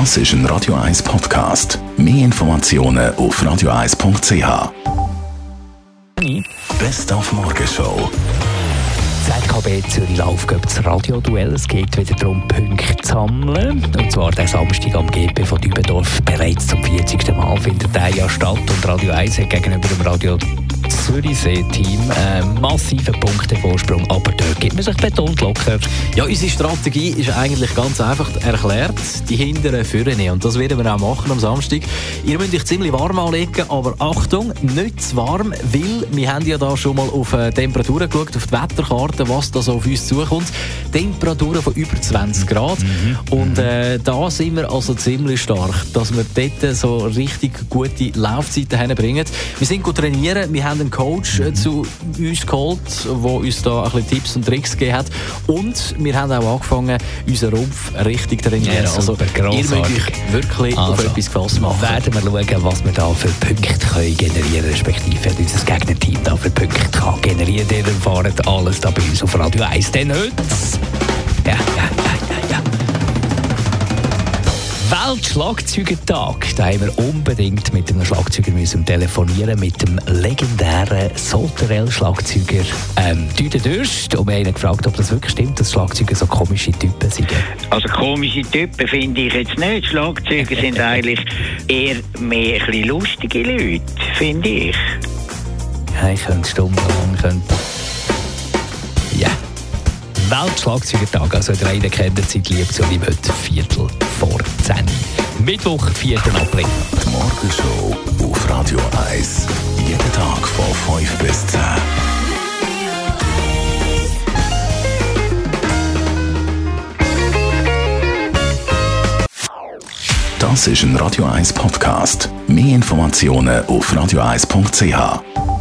Das ist ein Radio 1 Podcast. Mehr Informationen auf radio1.ch. Best auf Morgenshow. ZKB Zürich Laufcup das Radioduell. Es geht wieder darum, Punkte zu sammeln. Und zwar der Samstag am GP von Dübendorf. Bereits zum 40. Mal findet der ja statt. Und Radio 1 hat gegenüber dem Radio Zürichsee-Team einen massiven Punktevorsprung. Aber dort gibt man sich betont locker. Ja, unsere Strategie ist eigentlich ganz einfach erklärt. Die hinteren führen Und das werden wir auch machen am Samstag. Ihr müsst euch ziemlich warm anlegen, aber Achtung, nicht zu warm, weil wir haben ja da schon mal auf äh, Temperaturen geschaut, auf die Wetterkarte, was da so auf uns zukommt. Temperaturen von über 20 Grad. Mhm. Und äh, da sind wir also ziemlich stark, dass wir dort so richtig gute Laufzeiten bringen. Wir sind gut trainieren, wir haben einen Coach äh, zu uns geholt, der uns da ein bisschen Tipps und Tricks gegeben hat. Und wir haben auch angefangen, unseren Rumpf richtig zu trainieren. Ja, also, ihr müsst euch wirklich also, auf etwas gefasst machen. Werden wir schauen, was wir da für Punkte können generieren respektive unser Gegnerteam da für Punkte kann generieren. Ihr erfahrt alles da bei uns auf Radio 1. Denn heute... Weltschlagzeugertag. Da haben wir unbedingt mit einem Schlagzeuger müssen telefonieren, mit dem legendären Soterell-Schlagzeuger ähm, Düde Dürst. Und wir haben ihn gefragt, ob das wirklich stimmt, dass Schlagzeuger so komische Typen sind. Also komische Typen finde ich jetzt nicht. Schlagzeuger sind eigentlich eher mehr ein bisschen lustige Leute, finde ich. Ja, ich könnte stundenlang... Könnte ja. Weltschlagzeugertag, also der eine kennt die Zeit lieb, so wie heute Viertel vor 10. Mittwoch, 4. April. Die Morgenshow auf Radio 1. Jeden Tag von 5 bis 10. Das ist ein Radio 1 Podcast. Mehr Informationen auf radio1.ch.